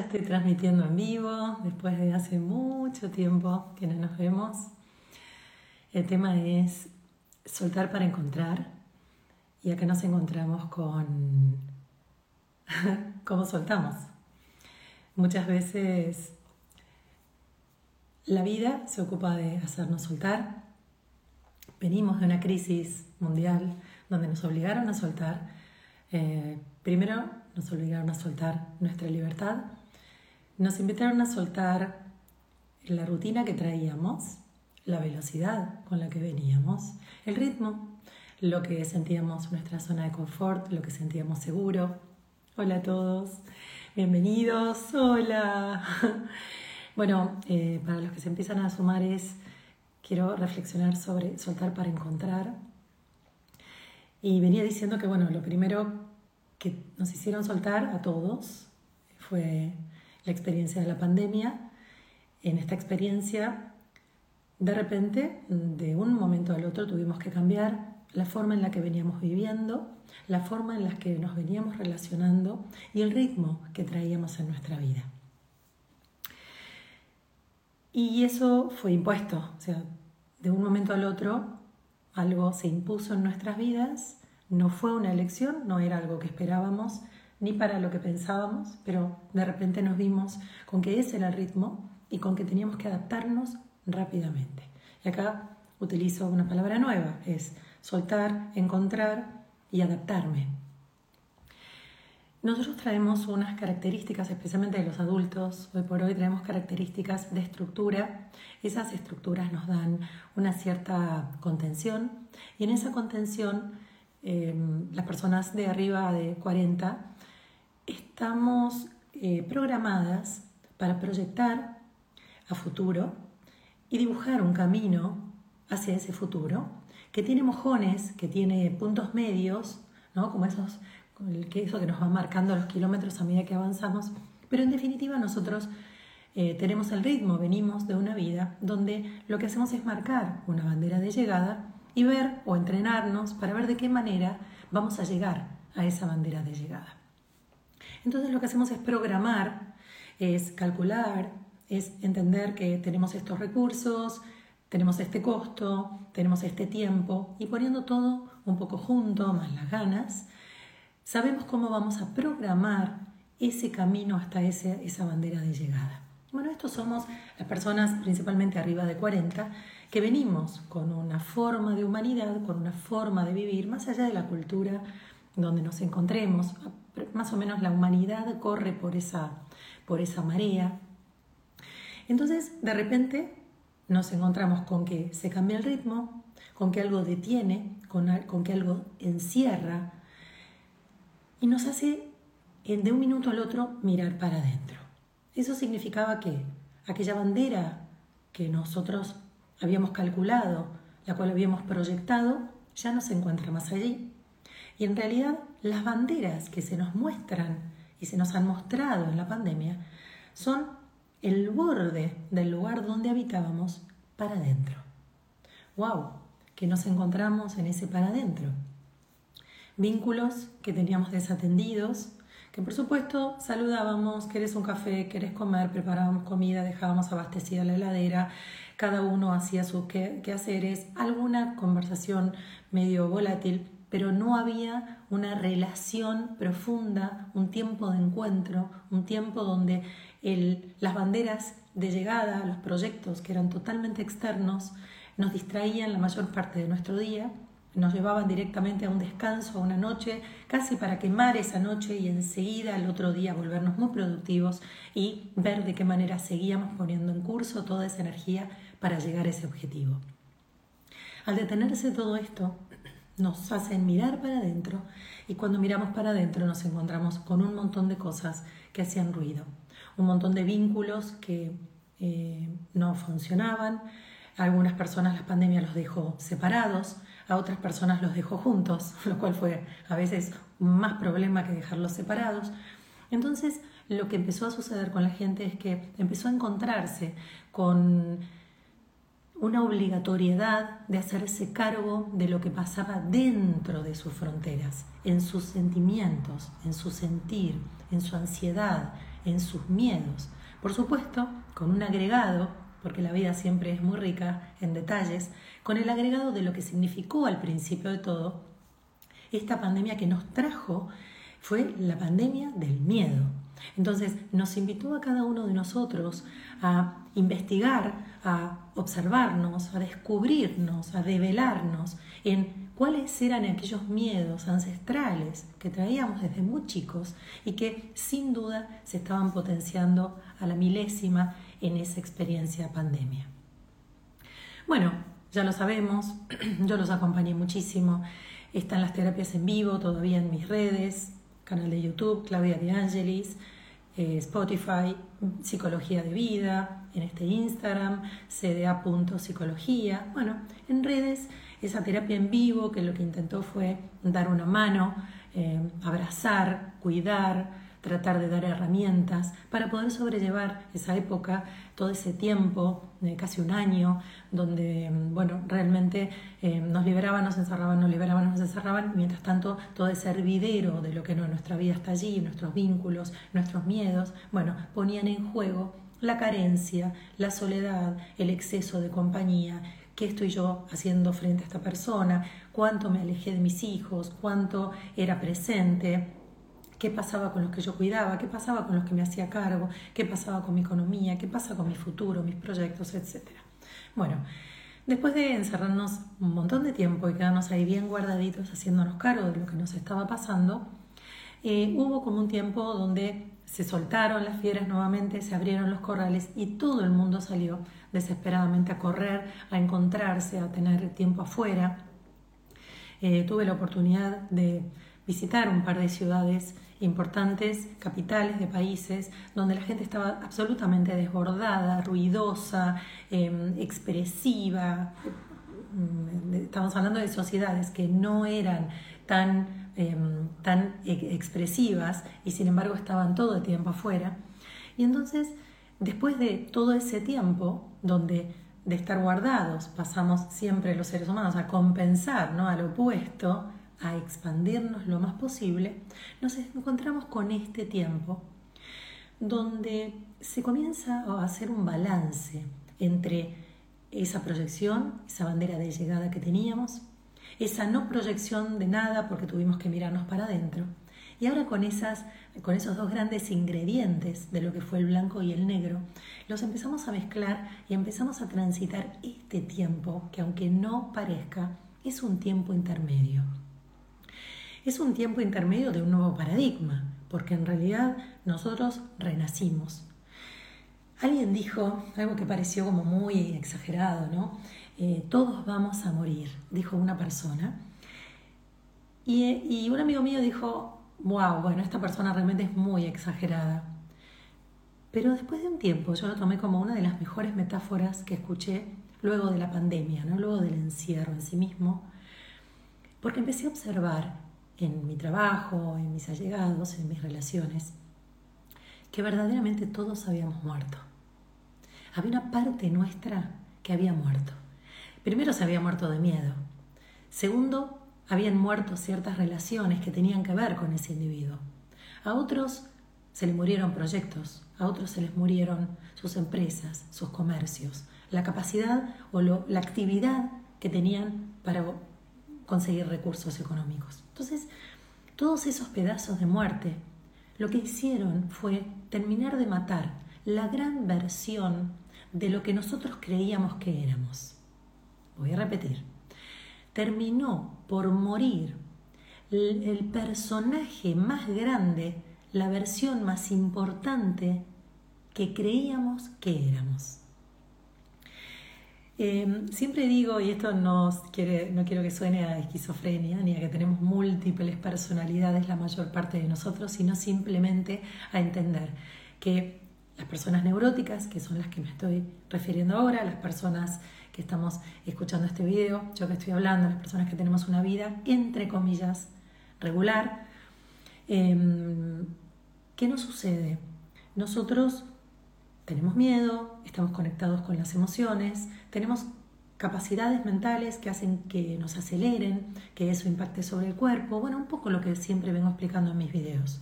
Estoy transmitiendo en vivo después de hace mucho tiempo que no nos vemos. El tema es soltar para encontrar y acá nos encontramos con cómo soltamos. Muchas veces la vida se ocupa de hacernos soltar. Venimos de una crisis mundial donde nos obligaron a soltar. Eh, primero nos obligaron a soltar nuestra libertad nos invitaron a soltar la rutina que traíamos, la velocidad con la que veníamos, el ritmo, lo que sentíamos nuestra zona de confort, lo que sentíamos seguro. Hola a todos, bienvenidos, hola. Bueno, eh, para los que se empiezan a sumar es, quiero reflexionar sobre soltar para encontrar. Y venía diciendo que, bueno, lo primero que nos hicieron soltar a todos fue la experiencia de la pandemia. En esta experiencia, de repente, de un momento al otro, tuvimos que cambiar la forma en la que veníamos viviendo, la forma en la que nos veníamos relacionando y el ritmo que traíamos en nuestra vida. Y eso fue impuesto, o sea, de un momento al otro algo se impuso en nuestras vidas, no fue una elección, no era algo que esperábamos, ni para lo que pensábamos, pero de repente nos vimos con que ese era el ritmo y con que teníamos que adaptarnos rápidamente. Y acá utilizo una palabra nueva, es soltar, encontrar y adaptarme. Nosotros traemos unas características, especialmente de los adultos, hoy por hoy traemos características de estructura. Esas estructuras nos dan una cierta contención y en esa contención eh, las personas de arriba de 40 estamos eh, programadas para proyectar a futuro y dibujar un camino hacia ese futuro que tiene mojones, que tiene puntos medios, ¿no? como esos, que eso que nos va marcando los kilómetros a medida que avanzamos, pero en definitiva nosotros eh, tenemos el ritmo, venimos de una vida donde lo que hacemos es marcar una bandera de llegada y ver o entrenarnos para ver de qué manera vamos a llegar a esa bandera de llegada. Entonces lo que hacemos es programar, es calcular, es entender que tenemos estos recursos, tenemos este costo, tenemos este tiempo y poniendo todo un poco junto, más las ganas, sabemos cómo vamos a programar ese camino hasta esa bandera de llegada. Bueno, estos somos las personas principalmente arriba de 40 que venimos con una forma de humanidad, con una forma de vivir, más allá de la cultura donde nos encontremos, más o menos la humanidad corre por esa, por esa marea. Entonces, de repente, nos encontramos con que se cambia el ritmo, con que algo detiene, con, con que algo encierra y nos hace de un minuto al otro mirar para adentro. Eso significaba que aquella bandera que nosotros habíamos calculado, la cual habíamos proyectado, ya no se encuentra más allí. Y en realidad las banderas que se nos muestran y se nos han mostrado en la pandemia son el borde del lugar donde habitábamos para adentro. ¡Wow! Que nos encontramos en ese para adentro. Vínculos que teníamos desatendidos, que por supuesto saludábamos, querés un café, querés comer, preparábamos comida, dejábamos abastecida la heladera, cada uno hacía sus quehaceres, alguna conversación medio volátil, pero no había una relación profunda, un tiempo de encuentro, un tiempo donde las banderas de llegada, los proyectos que eran totalmente externos, nos distraían la mayor parte de nuestro día, nos llevaban directamente a un descanso, a una noche, casi para quemar esa noche y enseguida al otro día volvernos muy productivos y ver de qué manera seguíamos poniendo en curso toda esa energía para llegar a ese objetivo. Al detenerse todo esto, nos hacen mirar para adentro y cuando miramos para adentro nos encontramos con un montón de cosas que hacían ruido, un montón de vínculos que eh, no funcionaban, a algunas personas la pandemia los dejó separados, a otras personas los dejó juntos, lo cual fue a veces más problema que dejarlos separados. Entonces, lo que empezó a suceder con la gente es que empezó a encontrarse con una obligatoriedad de hacerse cargo de lo que pasaba dentro de sus fronteras, en sus sentimientos, en su sentir, en su ansiedad, en sus miedos. Por supuesto, con un agregado, porque la vida siempre es muy rica en detalles, con el agregado de lo que significó al principio de todo esta pandemia que nos trajo fue la pandemia del miedo. Entonces nos invitó a cada uno de nosotros a investigar, a observarnos, a descubrirnos, a develarnos en cuáles eran aquellos miedos ancestrales que traíamos desde muy chicos y que sin duda se estaban potenciando a la milésima en esa experiencia pandemia. Bueno, ya lo sabemos, yo los acompañé muchísimo, están las terapias en vivo todavía en mis redes, canal de YouTube, Claudia De Angelis, eh, Spotify, Psicología de Vida, en este Instagram, cda.psicología. Bueno, en redes, esa terapia en vivo que lo que intentó fue dar una mano, eh, abrazar, cuidar, tratar de dar herramientas para poder sobrellevar esa época, todo ese tiempo, de casi un año, donde, bueno, realmente eh, nos liberaban, nos encerraban, nos liberaban, nos encerraban, mientras tanto todo ese hervidero de lo que no, nuestra vida está allí, nuestros vínculos, nuestros miedos, bueno, ponían en juego la carencia, la soledad, el exceso de compañía, qué estoy yo haciendo frente a esta persona, cuánto me alejé de mis hijos, cuánto era presente, qué pasaba con los que yo cuidaba, qué pasaba con los que me hacía cargo, qué pasaba con mi economía, qué pasa con mi futuro, mis proyectos, etc. Bueno, después de encerrarnos un montón de tiempo y quedarnos ahí bien guardaditos haciéndonos cargo de lo que nos estaba pasando, eh, hubo como un tiempo donde se soltaron las fieras nuevamente, se abrieron los corrales y todo el mundo salió desesperadamente a correr, a encontrarse, a tener tiempo afuera. Eh, tuve la oportunidad de visitar un par de ciudades importantes, capitales de países, donde la gente estaba absolutamente desbordada, ruidosa, em, expresiva. Mm, estamos hablando de sociedades que no eran tan, em, tan e, expresivas y sin embargo estaban todo el tiempo afuera. Y entonces, después de todo ese tiempo, donde de estar guardados pasamos siempre los seres humanos a compensar, ¿no? al opuesto, a expandirnos lo más posible, nos encontramos con este tiempo donde se comienza a hacer un balance entre esa proyección, esa bandera de llegada que teníamos, esa no proyección de nada porque tuvimos que mirarnos para adentro, y ahora con, esas, con esos dos grandes ingredientes de lo que fue el blanco y el negro, los empezamos a mezclar y empezamos a transitar este tiempo que aunque no parezca, es un tiempo intermedio es un tiempo intermedio de un nuevo paradigma, porque en realidad nosotros renacimos. Alguien dijo algo que pareció como muy exagerado, ¿no? Eh, todos vamos a morir, dijo una persona. Y, un amigo mío dijo, wow, bueno, esta persona realmente es muy exagerada. Pero después de un tiempo yo lo tomé como una de las mejores metáforas que escuché luego de la pandemia, ¿no? luego del encierro en sí mismo, porque empecé a observar en mi trabajo, en mis allegados, en mis relaciones, que verdaderamente todos habíamos muerto. Había una parte nuestra que había muerto. Primero se había muerto de miedo. Segundo, habían muerto ciertas relaciones que tenían que ver con ese individuo. A otros se les murieron proyectos, a otros se les murieron sus empresas, sus comercios, la capacidad o la actividad que tenían para conseguir recursos económicos. Entonces, todos esos pedazos de muerte lo que hicieron fue terminar de matar la gran versión de lo que nosotros creíamos que éramos. Voy a repetir. Terminó por morir el personaje más grande, la versión más importante que creíamos que éramos. Em, siempre digo, y esto no, quiere, no quiero que suene a esquizofrenia, ni a que tenemos múltiples personalidades la mayor parte de nosotros, sino simplemente a entender que las personas neuróticas, que son las que me estoy refiriendo ahora, las personas que estamos escuchando este video, yo que estoy hablando, las personas que tenemos una vida, entre comillas, regular, em, ¿qué nos sucede? Nosotros tenemos miedo, estamos conectados con las emociones, tenemos capacidades mentales que hacen que nos aceleren, que eso impacte sobre el cuerpo, bueno, un poco lo que siempre vengo explicando en mis videos.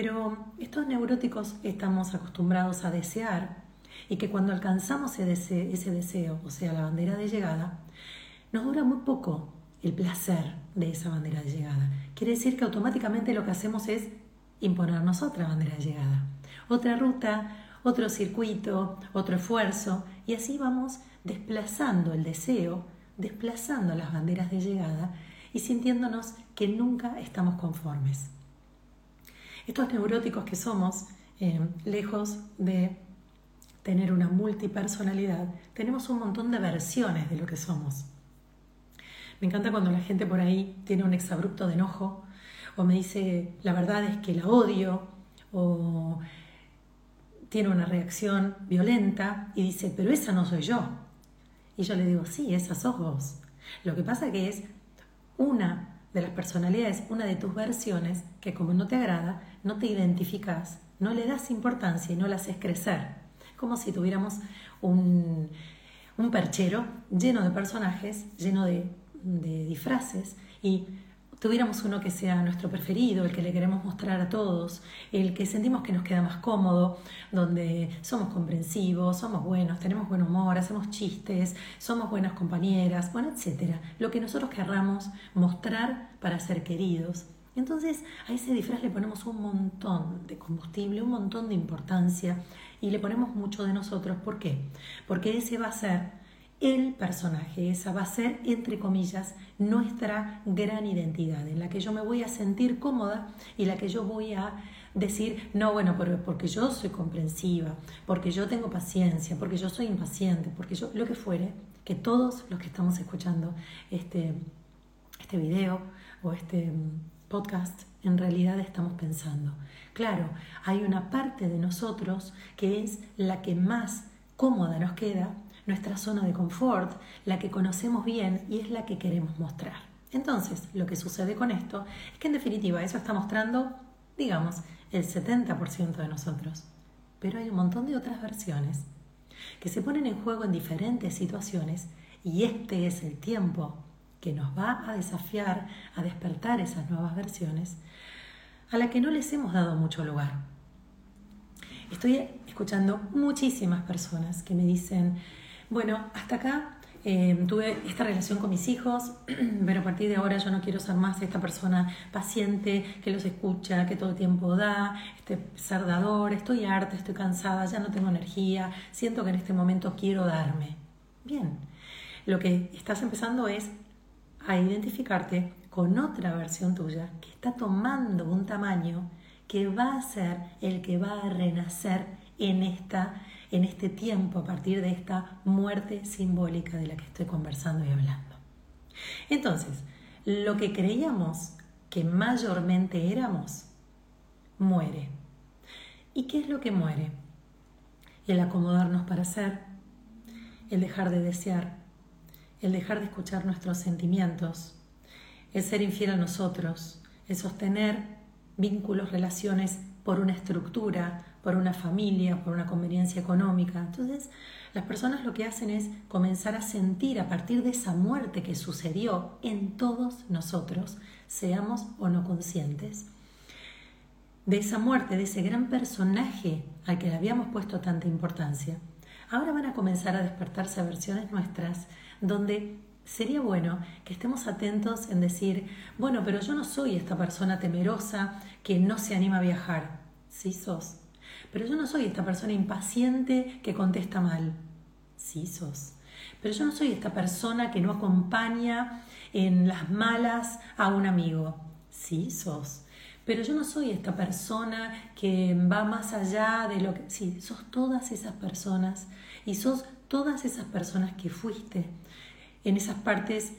Pero estos neuróticos estamos acostumbrados a desear y que cuando alcanzamos ese, ese deseo, o sea, la bandera de llegada, nos dura muy poco el placer de esa bandera de llegada. Quiere decir que automáticamente lo que hacemos es imponernos otra bandera de llegada, otra ruta, otro circuito, otro esfuerzo, y así vamos desplazando el deseo, desplazando las banderas de llegada y sintiéndonos que nunca estamos conformes. Estos neuróticos que somos, eh, lejos de tener una multipersonalidad, tenemos un montón de versiones de lo que somos. Me encanta cuando la gente por ahí tiene un exabrupto de enojo o me dice, la verdad es que la odio, o tiene una reacción violenta y dice, pero esa no soy yo. Y yo le digo, sí, esa sos vos. Lo que pasa que es una de las personalidades, una de tus versiones, que como no te agrada, no te identificas, no le das importancia y no la haces crecer. Como si tuviéramos un, un perchero lleno de personajes, lleno de, de disfraces y tuviéramos uno que sea nuestro preferido, el que le queremos mostrar a todos, el que sentimos que nos queda más cómodo, donde somos comprensivos, somos buenos, tenemos buen humor, hacemos chistes, somos buenas compañeras, bueno, etcétera, lo que nosotros querramos mostrar para ser queridos. Entonces a ese disfraz le ponemos un montón de combustible, un montón de importancia y le ponemos mucho de nosotros. ¿Por qué? Porque ese va a ser el personaje, esa va a ser, entre comillas, nuestra gran identidad, en la que yo me voy a sentir cómoda y la que yo voy a decir, no, bueno, porque yo soy comprensiva, porque yo tengo paciencia, porque yo soy impaciente, porque yo, lo que fuere, que todos los que estamos escuchando este, este video o este mm, podcast, en realidad estamos pensando. Claro, hay una parte de nosotros que es la que más cómoda nos queda nuestra zona de confort, la que conocemos bien y es la que queremos mostrar. Entonces, lo que sucede con esto es que en definitiva eso está mostrando, digamos, el 70% de nosotros. Pero hay un montón de otras versiones que se ponen en juego en diferentes situaciones y este es el tiempo que nos va a desafiar a despertar esas nuevas versiones a la que no les hemos dado mucho lugar. Estoy escuchando muchísimas personas que me dicen, bueno, hasta acá eh, tuve esta relación con mis hijos, pero a partir de ahora yo no quiero ser más esta persona paciente que los escucha, que todo el tiempo da, este ser dador, estoy harta, estoy cansada, ya no tengo energía, siento que en este momento quiero darme. Bien, lo que estás empezando es a identificarte con otra versión tuya que está tomando un tamaño que va a ser el que va a renacer en esta en este tiempo a partir de esta muerte simbólica de la que estoy conversando y hablando. Entonces, lo que creíamos que mayormente éramos, muere. ¿Y qué es lo que muere? El acomodarnos para ser, el dejar de desear, el dejar de escuchar nuestros sentimientos, el ser infiel a nosotros, el sostener vínculos, relaciones por una estructura, por una familia, por una conveniencia económica. Entonces, las personas lo que hacen es comenzar a sentir a partir de esa muerte que sucedió en todos nosotros, seamos o no conscientes, de esa muerte, de ese gran personaje al que le habíamos puesto tanta importancia. Ahora van a comenzar a despertarse versiones nuestras donde sería bueno que estemos atentos en decir, bueno, pero yo no soy esta persona temerosa que no se anima a viajar. Sí sos. Pero yo no soy esta persona impaciente que contesta mal. Sí sos. Pero yo no soy esta persona que no acompaña en las malas a un amigo. Sí sos. Pero yo no soy esta persona que va más allá de lo que... Sí, sos todas esas personas y sos todas esas personas que fuiste en esas partes,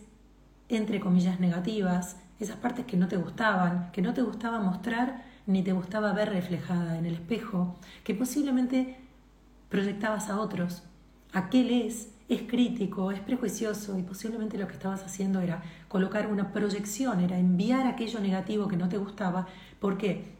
entre comillas, negativas, esas partes que no te gustaban, que no te gustaba mostrar ni te gustaba ver reflejada en el espejo, que posiblemente proyectabas a otros. Aquel es, es crítico, es prejuicioso y posiblemente lo que estabas haciendo era colocar una proyección, era enviar aquello negativo que no te gustaba. ¿Por qué?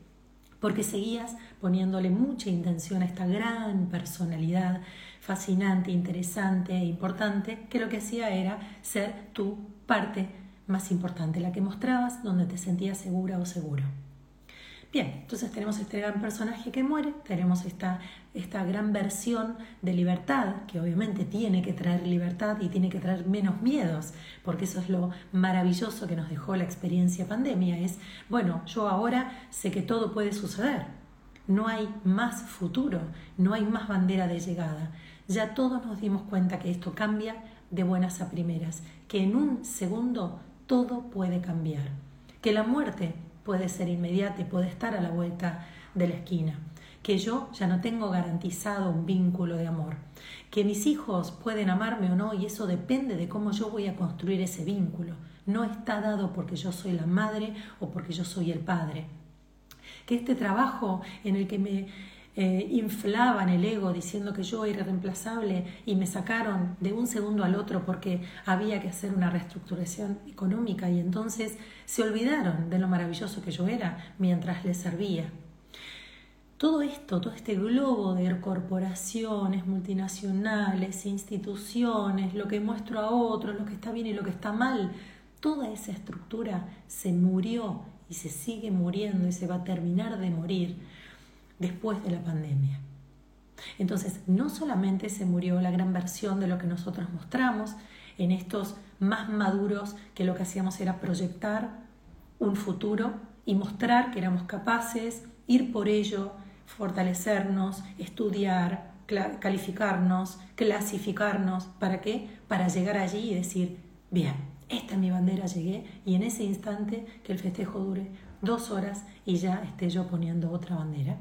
Porque seguías poniéndole mucha intención a esta gran personalidad fascinante, interesante e importante, que lo que hacía era ser tu parte más importante, la que mostrabas donde te sentías segura o seguro. Bien, entonces tenemos este gran personaje que muere, tenemos esta, esta gran versión de libertad, que obviamente tiene que traer libertad y tiene que traer menos miedos, porque eso es lo maravilloso que nos dejó la experiencia pandemia, es, bueno, yo ahora sé que todo puede suceder, no hay más futuro, no hay más bandera de llegada, ya todos nos dimos cuenta que esto cambia de buenas a primeras, que en un segundo todo puede cambiar, que la muerte puede ser inmediata y puede estar a la vuelta de la esquina, que yo ya no tengo garantizado un vínculo de amor, que mis hijos pueden amarme o no y eso depende de cómo yo voy a construir ese vínculo, no está dado porque yo soy la madre o porque yo soy el padre. Que este trabajo en el que me eh, inflaban el ego diciendo que yo era reemplazable y me sacaron de un segundo al otro porque había que hacer una reestructuración económica y entonces se olvidaron de lo maravilloso que yo era mientras les servía. Todo esto, todo este globo de corporaciones, multinacionales, instituciones, lo que muestro a otros, lo que está bien y lo que está mal, toda esa estructura se murió y se sigue muriendo y se va a terminar de morir después de la pandemia. Entonces, no solamente se murió la gran versión de lo que nosotros mostramos en estos más maduros que lo que hacíamos era proyectar un futuro y mostrar que éramos capaces, ir por ello, fortalecernos, estudiar, calificarnos, clasificarnos. ¿Para qué? Para llegar allí y decir, bien, esta es mi bandera, llegué, y en ese instante que el festejo dure dos horas y ya esté yo poniendo otra bandera.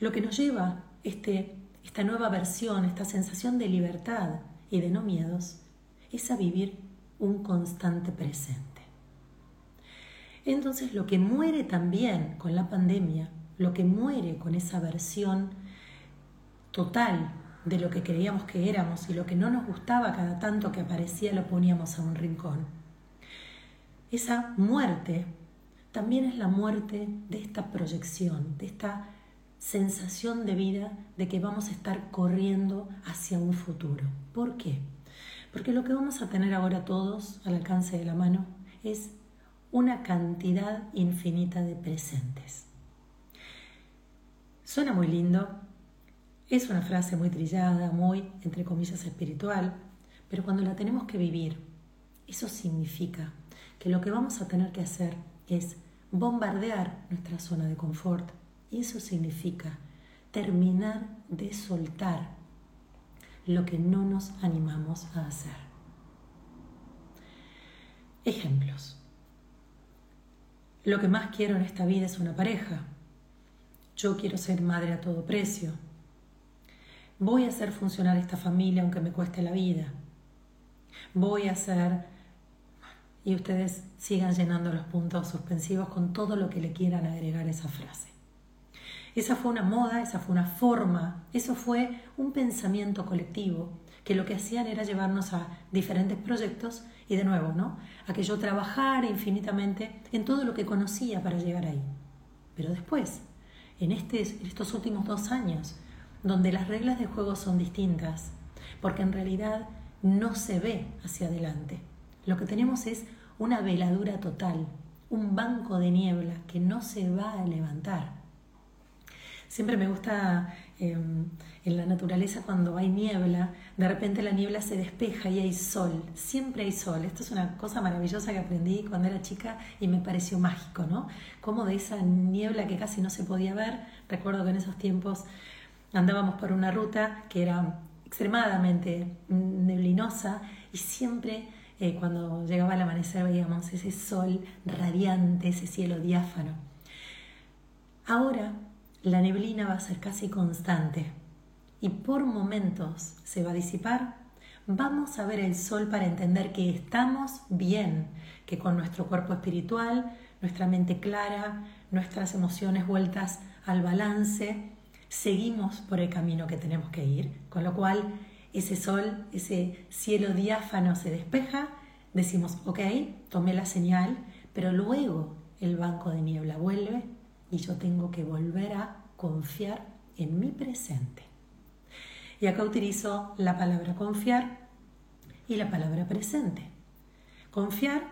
Lo que nos lleva este, esta nueva versión, esta sensación de libertad y de no miedos, es a vivir un constante presente. Entonces lo que muere también con la pandemia, lo que muere con esa versión total de lo que creíamos que éramos y lo que no nos gustaba cada tanto que aparecía lo poníamos a un rincón. Esa muerte también es la muerte de esta proyección, de esta sensación de vida de que vamos a estar corriendo hacia un futuro. ¿Por qué? Porque lo que vamos a tener ahora todos al alcance de la mano es una cantidad infinita de presentes. Suena muy lindo, es una frase muy trillada, muy, entre comillas, espiritual, pero cuando la tenemos que vivir, eso significa que lo que vamos a tener que hacer es bombardear nuestra zona de confort, y eso significa terminar de soltar lo que no nos animamos a hacer. Ejemplos. Lo que más quiero en esta vida es una pareja. Yo quiero ser madre a todo precio. Voy a hacer funcionar esta familia aunque me cueste la vida. Voy a hacer... Y ustedes sigan llenando los puntos suspensivos con todo lo que le quieran agregar a esa frase. Esa fue una moda, esa fue una forma, eso fue un pensamiento colectivo, que lo que hacían era llevarnos a diferentes proyectos y de nuevo, ¿no? A que yo trabajara infinitamente en todo lo que conocía para llegar ahí. Pero después, en, este, en estos últimos dos años, donde las reglas de juego son distintas, porque en realidad no se ve hacia adelante. Lo que tenemos es una veladura total, un banco de niebla que no se va a levantar. Siempre me gusta em, en la naturaleza cuando hay niebla, de repente la niebla se despeja y hay sol, siempre hay sol. Esto es una cosa maravillosa que aprendí cuando era chica y me pareció mágico, ¿no? Como de esa niebla que casi no se podía ver, recuerdo que en esos tiempos andábamos por una ruta que era extremadamente neblinosa y siempre eh, cuando llegaba el amanecer veíamos ese sol radiante, ese cielo diáfano. Ahora la neblina va a ser casi constante y por momentos se va a disipar, vamos a ver el sol para entender que estamos bien, que con nuestro cuerpo espiritual, nuestra mente clara, nuestras emociones vueltas al balance, seguimos por el camino que tenemos que ir, con lo cual ese sol, ese cielo diáfano se despeja, decimos, ok, tomé la señal, pero luego el banco de niebla vuelve y yo tengo que volver a confiar en mi presente. Y acá utilizo la palabra confiar y la palabra presente. Confiar,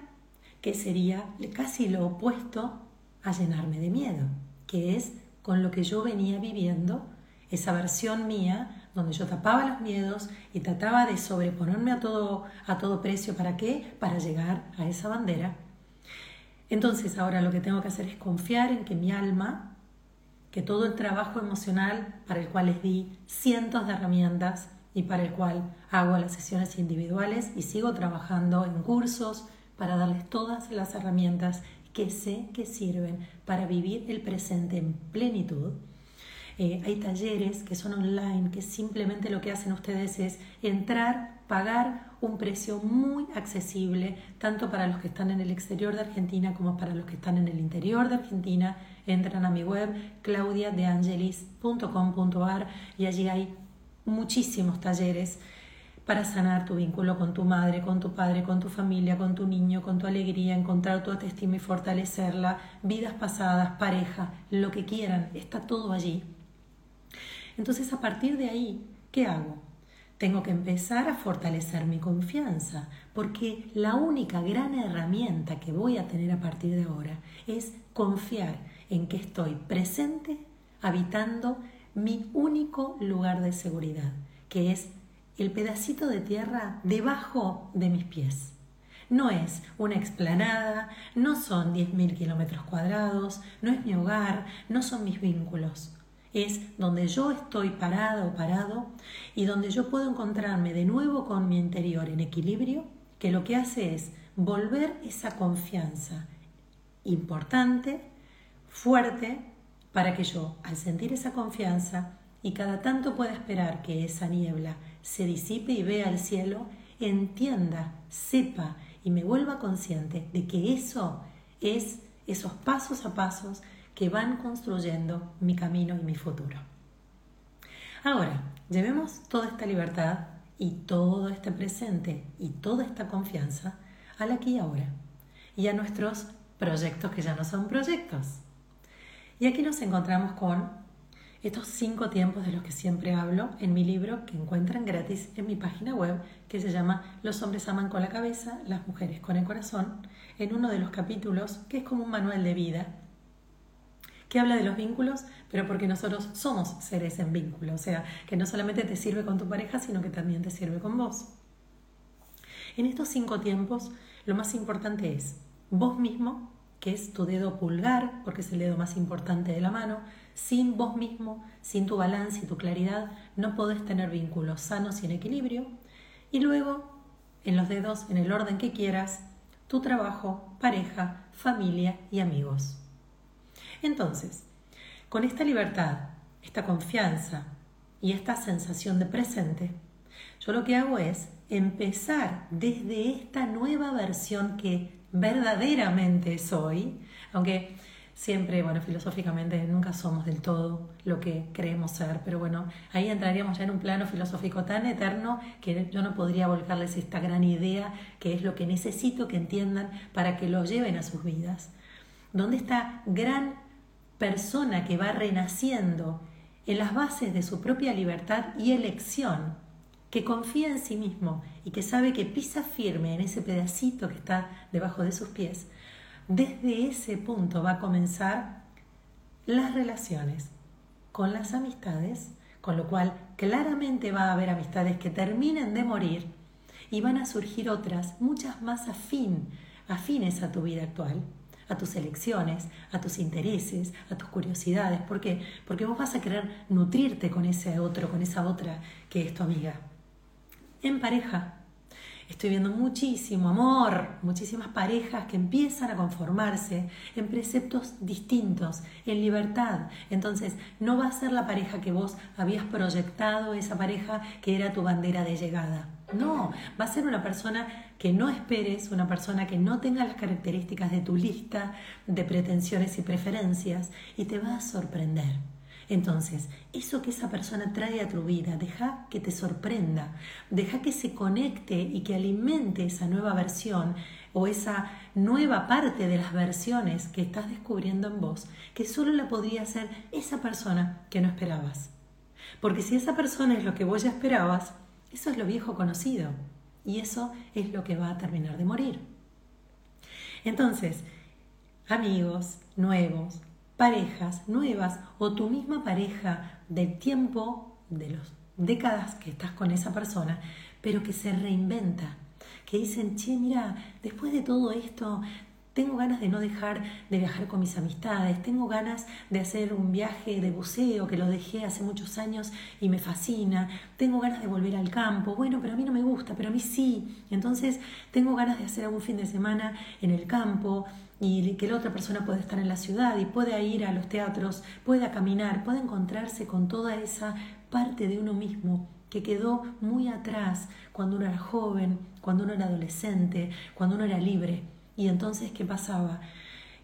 que sería casi lo opuesto a llenarme de miedo, que es con lo que yo venía viviendo, esa versión mía donde yo tapaba los miedos y trataba de sobreponerme a todo, a todo precio. ¿Para qué? Para llegar a esa bandera. Entonces ahora lo que tengo que hacer es confiar en que mi alma, que todo el trabajo emocional para el cual les di cientos de herramientas y para el cual hago las sesiones individuales y sigo trabajando en cursos para darles todas las herramientas que sé que sirven para vivir el presente en plenitud. Eh, hay talleres que son online, que simplemente lo que hacen ustedes es entrar, pagar un precio muy accesible, tanto para los que están en el exterior de Argentina como para los que están en el interior de Argentina. Entran a mi web claudiadeangelis.com.ar y allí hay muchísimos talleres para sanar tu vínculo con tu madre, con tu padre, con tu familia, con tu niño, con tu alegría, encontrar tu autoestima y fortalecerla, vidas pasadas, pareja, lo que quieran, está todo allí. Entonces a partir de ahí, ¿qué hago? Tengo que empezar a fortalecer mi confianza, porque la única gran herramienta que voy a tener a partir de ahora es confiar en que estoy presente, habitando mi único lugar de seguridad, que es el pedacito de tierra debajo de mis pies. No es una explanada, no son 10.000 kilómetros cuadrados, no es mi hogar, no son mis vínculos. Es donde yo estoy parado o parado y donde yo puedo encontrarme de nuevo con mi interior en equilibrio, que lo que hace es volver esa confianza importante, fuerte, para que yo, al sentir esa confianza y cada tanto pueda esperar que esa niebla se disipe y vea el cielo, entienda, sepa y me vuelva consciente de que eso es esos pasos a pasos que van construyendo mi camino y mi futuro. Ahora, llevemos toda esta libertad y todo este presente y toda esta confianza al aquí y ahora y a nuestros proyectos que ya no son proyectos. Y aquí nos encontramos con estos cinco tiempos de los que siempre hablo en mi libro que encuentran gratis en mi página web que se llama Los hombres aman con la cabeza, las mujeres con el corazón, en uno de los capítulos que es como un manual de vida que habla de los vínculos, pero porque nosotros somos seres en vínculo, o sea, que no solamente te sirve con tu pareja, sino que también te sirve con vos. En estos cinco tiempos, lo más importante es vos mismo, que es tu dedo pulgar, porque es el dedo más importante de la mano, sin vos mismo, sin tu balance y tu claridad, no podés tener vínculos sanos y en equilibrio. Y luego, en los dedos, en el orden que quieras, tu trabajo, pareja, familia y amigos. Entonces, con esta libertad, esta confianza y esta sensación de presente, yo lo que hago es empezar desde esta nueva versión que verdaderamente soy, aunque siempre, bueno, filosóficamente nunca somos del todo lo que creemos ser, pero bueno, ahí entraríamos ya en un plano filosófico tan eterno que yo no podría volcarles esta gran idea que es lo que necesito que entiendan para que lo lleven a sus vidas. Donde esta gran persona que va renaciendo en las bases de su propia libertad y elección, que confía en sí mismo y que sabe que pisa firme en ese pedacito que está debajo de sus pies, desde ese punto va a comenzar las relaciones con las amistades, con lo cual claramente va a haber amistades que terminen de morir y van a surgir otras, muchas más afín, afines a tu vida actual, a tus elecciones, a tus intereses, a tus curiosidades. ¿Por qué? Porque vos vas a querer nutrirte con ese otro, con esa otra que es tu amiga. En pareja, Estoy viendo muchísimo amor, muchísimas parejas que empiezan a conformarse en preceptos distintos, en libertad. Entonces, no va a ser la pareja que vos habías proyectado, esa pareja que era tu bandera de llegada. No, va a ser una persona que no esperes, una persona que no tenga las características de tu lista de pretensiones y preferencias y te va a sorprender. Entonces, eso que esa persona trae a tu vida, deja que te sorprenda, deja que se conecte y que alimente esa nueva versión o esa nueva parte de las versiones que estás descubriendo en vos, que solo la podría hacer esa persona que no esperabas. Porque si esa persona es lo que vos ya esperabas, eso es lo viejo conocido y eso es lo que va a terminar de morir. Entonces, amigos nuevos, parejas nuevas o tu misma pareja del tiempo, de las décadas que estás con esa persona, pero que se reinventa, que dicen, che, mira, después de todo esto, tengo ganas de no dejar de viajar con mis amistades, tengo ganas de hacer un viaje de buceo que lo dejé hace muchos años y me fascina, tengo ganas de volver al campo, bueno, pero a mí no me gusta, pero a mí sí, entonces tengo ganas de hacer algún fin de semana en el campo y que la otra persona pueda estar en la ciudad y pueda ir a los teatros, pueda caminar, pueda encontrarse con toda esa parte de uno mismo que quedó muy atrás cuando uno era joven, cuando uno era adolescente, cuando uno era libre. Y entonces, ¿qué pasaba?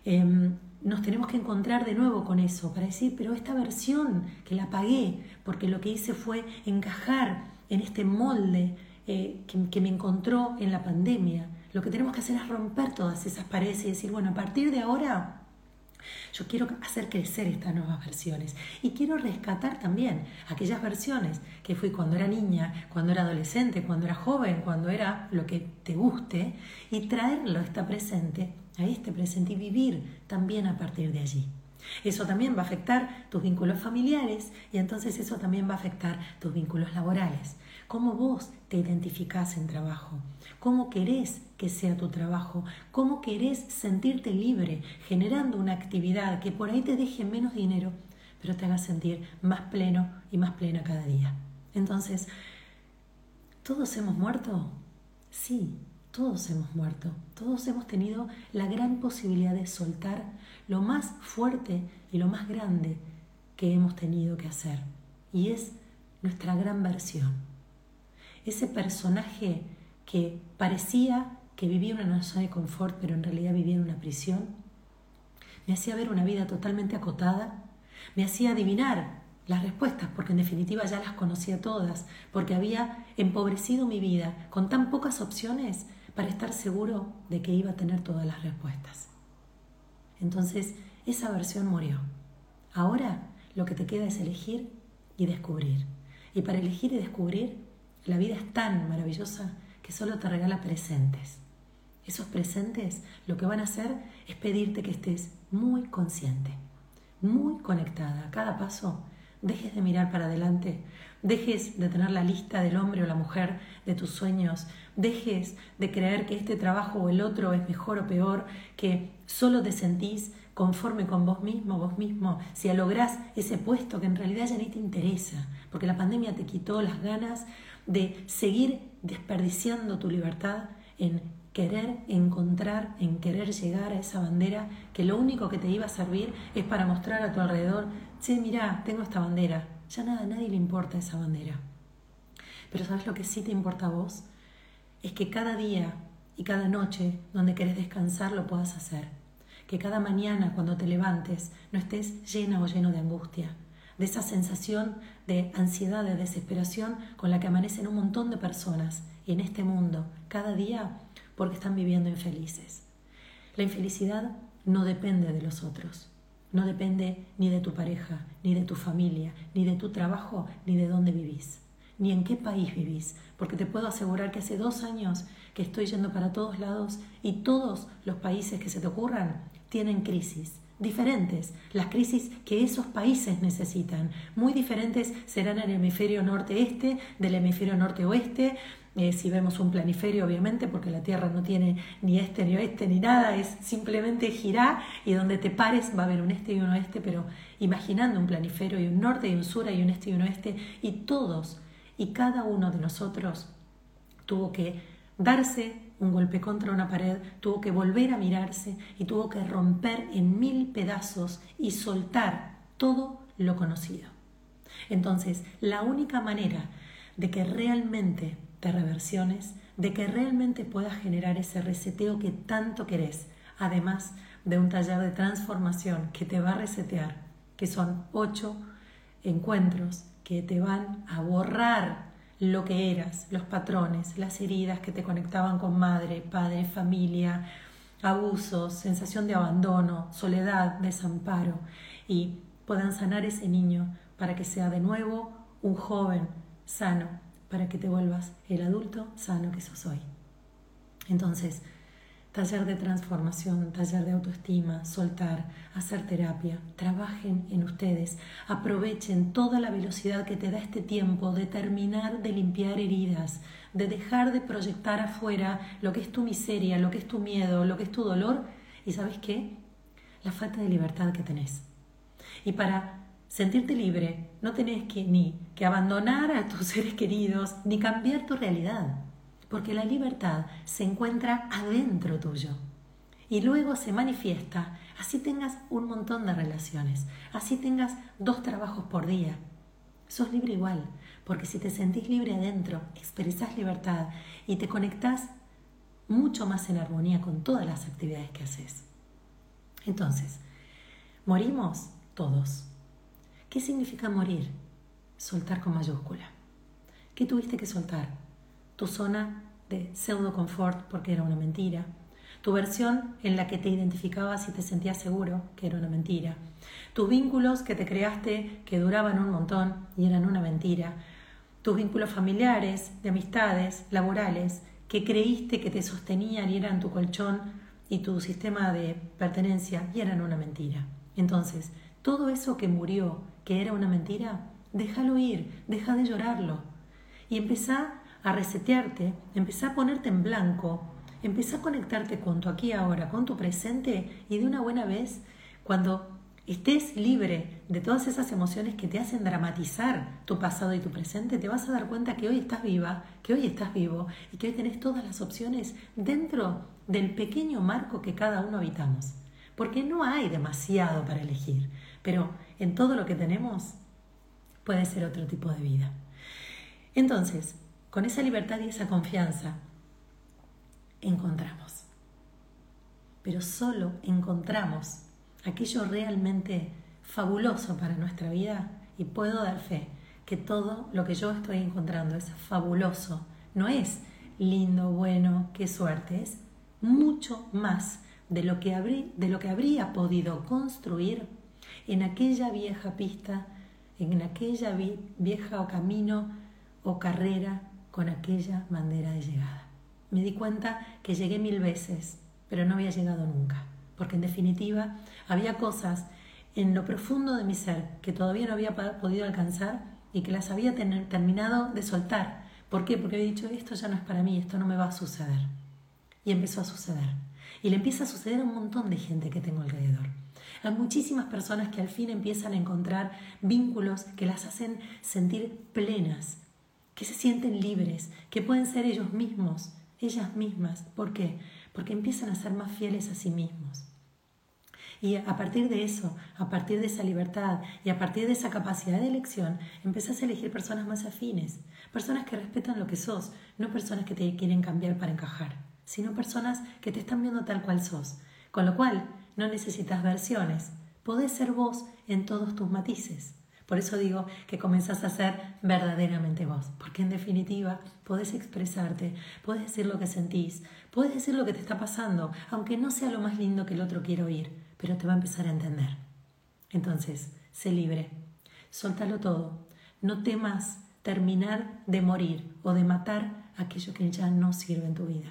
Em, nos tenemos que encontrar de nuevo con eso para decir, pero esta versión que la pagué, porque lo que hice fue encajar en este molde eh, que me encontró en la pandemia. Lo que tenemos que hacer es romper todas esas paredes y decir, bueno, a partir de ahora yo quiero hacer crecer estas nuevas versiones y quiero rescatar también aquellas versiones que fui cuando era niña, cuando era adolescente, cuando era joven, cuando era lo que te guste y traerlo a este presente, a este presente y vivir también a partir de allí. Eso también va a afectar tus vínculos familiares y entonces eso también va a afectar tus vínculos laborales. Cómo vos te identificás en trabajo, cómo querés que sea tu trabajo, cómo querés sentirte libre generando una actividad que por ahí te deje menos dinero, pero te haga sentir más pleno y más plena cada día. Entonces, ¿todos hemos muerto? Sí, todos hemos muerto, todos hemos tenido la gran posibilidad de soltar lo más fuerte y lo más grande que hemos tenido que hacer, y es nuestra gran versión. Ese personaje que parecía que vivía una zona de confort, pero en realidad vivía en una prisión, me hacía ver una vida totalmente acotada, me hacía adivinar las respuestas, porque en definitiva ya las conocía todas, porque había empobrecido mi vida con tan pocas opciones para estar seguro de que iba a tener todas las respuestas. Entonces, esa versión murió. Ahora lo que te queda es elegir y descubrir. Y para elegir y descubrir, la vida es tan maravillosa que solo te regala presentes. Esos presentes lo que van a hacer es pedirte que estés muy consciente, muy conectada a cada paso. Dejes de mirar para adelante, dejes de tener la lista del hombre o la mujer de tus sueños, dejes de creer que este trabajo o el otro es mejor o peor, que solo te sentís conforme con vos mismo, vos mismo, si lográs ese puesto que en realidad ya ni te interesa, porque la pandemia te quitó las ganas de seguir desperdiciando tu libertad en querer encontrar, en querer llegar a esa bandera que lo único que te iba a servir es para mostrar a tu alrededor, sí, mira, tengo esta bandera. Ya nada, a nadie le importa esa bandera. Pero ¿sabes lo que sí te importa a vos? Es que cada día y cada noche donde querés descansar lo puedas hacer. Que cada mañana cuando te levantes no estés llena o lleno de angustia, de esa sensación de ansiedad, de desesperación con la que amanecen un montón de personas en este mundo cada día porque están viviendo infelices. La infelicidad no depende de los otros, no depende ni de tu pareja, ni de tu familia, ni de tu trabajo, ni de dónde vivís, ni en qué país vivís, porque te puedo asegurar que hace dos años que estoy yendo para todos lados y todos los países que se te ocurran tienen crisis diferentes, las crisis que esos países necesitan. Muy diferentes serán en el hemisferio norte-este, del hemisferio norte-oeste, eh, si vemos un planiferio, obviamente, porque la Tierra no tiene ni este ni oeste ni nada, es simplemente girar y donde te pares va a haber un este y un oeste, pero imaginando un planiferio y un norte y un sur y un este y un oeste, y todos y cada uno de nosotros tuvo que darse un golpe contra una pared, tuvo que volver a mirarse y tuvo que romper en mil pedazos y soltar todo lo conocido. Entonces, la única manera de que realmente de reversiones, de que realmente puedas generar ese reseteo que tanto querés, además de un taller de transformación que te va a resetear, que son ocho encuentros que te van a borrar lo que eras, los patrones, las heridas que te conectaban con madre, padre, familia, abusos, sensación de abandono, soledad, desamparo, y puedan sanar ese niño para que sea de nuevo un joven sano, para que te vuelvas el adulto sano que sos hoy. Entonces, taller de transformación, taller de autoestima, soltar, hacer terapia. Trabajen en ustedes, aprovechen toda la velocidad que te da este tiempo de terminar de limpiar heridas, de dejar de proyectar afuera lo que es tu miseria, lo que es tu miedo, lo que es tu dolor y sabes qué? La falta de libertad que tenés. Y para sentirte libre no tenés que ni que abandonar a tus seres queridos ni cambiar tu realidad porque la libertad se encuentra adentro tuyo y luego se manifiesta, así tengas un montón de relaciones, así tengas dos trabajos por día. Sos libre igual, porque si te sentís libre adentro, expresás libertad y te conectás mucho más en armonía con todas las actividades que haces. Entonces, morimos todos. ¿Qué significa morir? Soltar con mayúscula. ¿Qué tuviste que soltar? Tu zona de pseudo confort porque era una mentira, tu versión en la que te identificabas y te sentías seguro que era una mentira, tus vínculos que te creaste que duraban un montón y eran una mentira, tus vínculos familiares, de amistades, laborales, que creíste que te sostenían y eran tu colchón y tu sistema de pertenencia y eran una mentira. Entonces, todo eso que murió, que era una mentira, déjalo ir, deja de llorarlo y empezá a resetearte, empezá a ponerte en blanco, empezá a conectarte con tu aquí ahora, con tu presente y de una buena vez, cuando estés libre de todas esas emociones que te hacen dramatizar tu pasado y tu presente, te vas a dar cuenta que hoy estás viva, que hoy estás vivo y que hoy tenés todas las opciones dentro del pequeño marco que cada uno habitamos. Porque no hay demasiado para elegir, pero en todo lo que tenemos puede ser otro tipo de vida. Entonces, con esa libertad y esa confianza, encontramos. Pero solo encontramos aquello realmente fabuloso para nuestra vida y puedo dar fe que todo lo que yo estoy encontrando es fabuloso, no es lindo, bueno, qué suerte, es mucho más de lo que, de lo que habría podido construir en aquella vieja pista, en aquella vieja camino o carrera con aquella bandera de llegada. Me di cuenta que llegué mil veces, pero no había llegado nunca, porque en definitiva había cosas en lo profundo de mi ser que todavía no había podido alcanzar y que las había terminado de soltar. ¿Por qué? Porque había dicho, esto ya no es para mí, esto no me va a suceder. Y empezó a suceder. Y le empieza a suceder a un montón de gente que tengo alrededor. Hay muchísimas personas que al fin empiezan a encontrar vínculos que las hacen sentir plenas, que se sienten libres, que pueden ser ellos mismos, ellas mismas. ¿Por qué? Porque empiezan a ser más fieles a sí mismos. Y a partir de eso, a partir de esa libertad y a partir de esa capacidad de elección, empezás a elegir personas más afines, personas que respetan lo que sos, no personas que te quieren cambiar para encajar, sino personas que te están viendo tal cual sos. Con lo cual, no necesitas versiones, podés ser vos en todos tus matices. Por eso digo que comenzás a ser verdaderamente vos, porque en definitiva podés expresarte, podés decir lo que sentís, podés decir lo que te está pasando, aunque no sea lo más lindo que el otro quiera oír, pero te va a empezar a entender. Entonces, sé libre, soltalo todo, no temas terminar de morir o de matar aquello que ya no sirve en tu vida.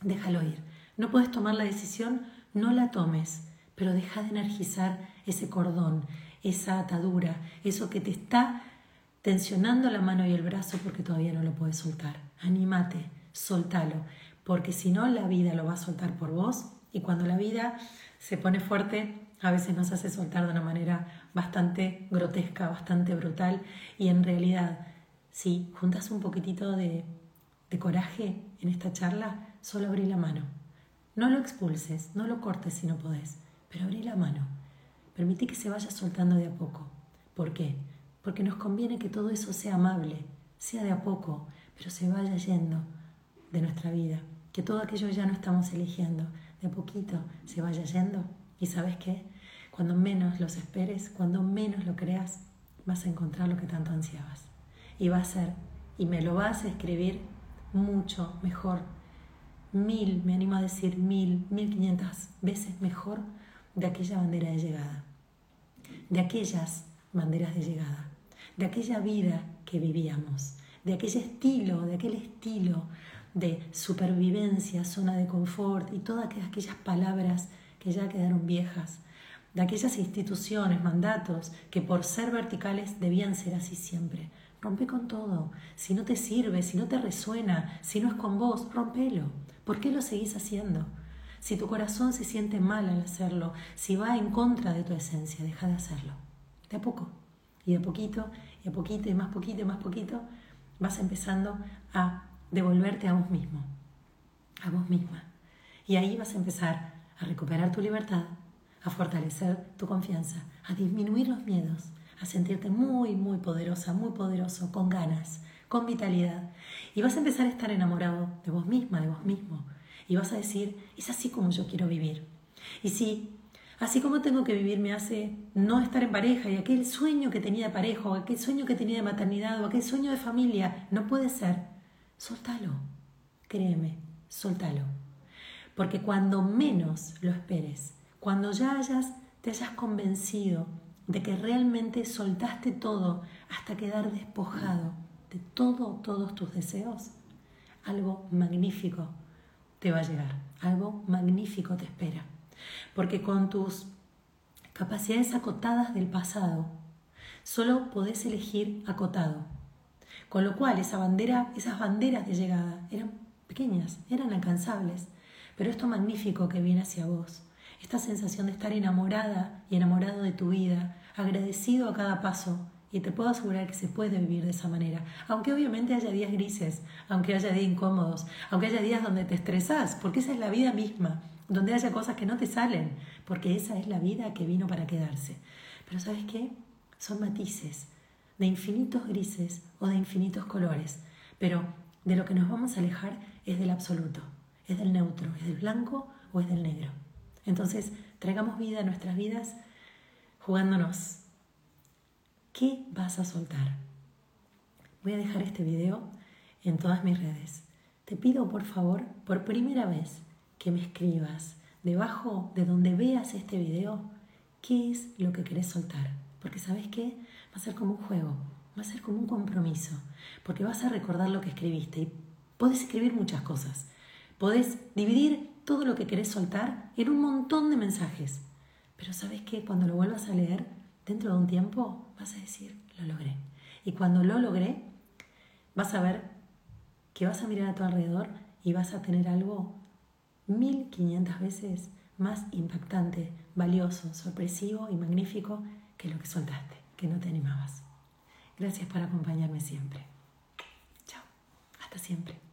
Déjalo ir. No puedes tomar la decisión, no la tomes, pero deja de energizar ese cordón, esa atadura, eso que te está tensionando la mano y el brazo porque todavía no lo puedes soltar. Anímate, soltalo, porque si no la vida lo va a soltar por vos y cuando la vida se pone fuerte a veces nos hace soltar de una manera bastante grotesca, bastante brutal y en realidad si juntas un poquitito de, de coraje en esta charla, solo abrí la mano. No lo expulses, no lo cortes si no podés, pero abrí la mano Permití que se vaya soltando de a poco. ¿Por qué? Porque nos conviene que todo eso sea amable, sea de a poco, pero se vaya yendo de nuestra vida. Que todo aquello ya no estamos eligiendo, de a poquito se vaya yendo. ¿Y sabes qué? Cuando menos los esperes, cuando menos lo creas, vas a encontrar lo que tanto ansiabas. Y va a ser, y me lo vas a escribir mucho mejor, mil, me animo a decir mil, mil quinientas veces mejor de aquella bandera de llegada, de aquellas banderas de llegada, de aquella vida que vivíamos, de aquel estilo, de aquel estilo de supervivencia, zona de confort y todas aquellas palabras que ya quedaron viejas, de aquellas instituciones, mandatos que por ser verticales debían ser así siempre. Rompe con todo. Si no te sirve, si no te resuena, si no es con vos, rompelo. ¿Por qué lo seguís haciendo? Si tu corazón se siente mal al hacerlo, si va en contra de tu esencia, deja de hacerlo. De poco. Y de poquito, y a poquito, y más poquito, y más poquito, vas empezando a devolverte a vos mismo, a vos misma. Y ahí vas a empezar a recuperar tu libertad, a fortalecer tu confianza, a disminuir los miedos, a sentirte muy, muy poderosa, muy poderoso, con ganas, con vitalidad. Y vas a empezar a estar enamorado de vos misma, de vos mismo, y vas a decir, es así como yo quiero vivir. Y si así como tengo que vivir me hace no estar en pareja y aquel sueño que tenía de pareja o aquel sueño que tenía de maternidad o aquel sueño de familia no puede ser, soltalo, créeme, soltalo. Porque cuando menos lo esperes, cuando ya hayas, te hayas convencido de que realmente soltaste todo hasta quedar despojado de todo, todos tus deseos, algo magnífico te va a llegar. Algo magnífico te espera. Porque con tus capacidades acotadas del pasado, solo podés elegir acotado. Con lo cual esa bandera, esas banderas de llegada eran pequeñas, eran alcanzables. Pero esto magnífico que viene hacia vos, esta sensación de estar enamorada y enamorado de tu vida, agradecido a cada paso, y te puedo asegurar que se puede vivir de esa manera. Aunque obviamente haya días grises, aunque haya días incómodos, aunque haya días donde te estresás, porque esa es la vida misma, donde haya cosas que no te salen, porque esa es la vida que vino para quedarse. Pero ¿sabes qué? Son matices de infinitos grises o de infinitos colores. Pero de lo que nos vamos a alejar es del absoluto, es del neutro, es del blanco o es del negro. Entonces, traigamos vida a nuestras vidas jugándonos ¿Qué vas a soltar? Voy a dejar este video en todas mis redes. Te pido por favor, por primera vez, que me escribas debajo de donde veas este video qué es lo que querés soltar. Porque sabes qué? Va a ser como un juego, va a ser como un compromiso, porque vas a recordar lo que escribiste y podés escribir muchas cosas. Podés dividir todo lo que querés soltar en un montón de mensajes. Pero sabes qué? Cuando lo vuelvas a leer, dentro de un tiempo vas a decir, lo logré. Y cuando lo logré, vas a ver que vas a mirar a tu alrededor y vas a tener algo 1500 veces más impactante, valioso, sorpresivo y magnífico que lo que soltaste, que no te animabas. Gracias por acompañarme siempre. Chao, hasta siempre.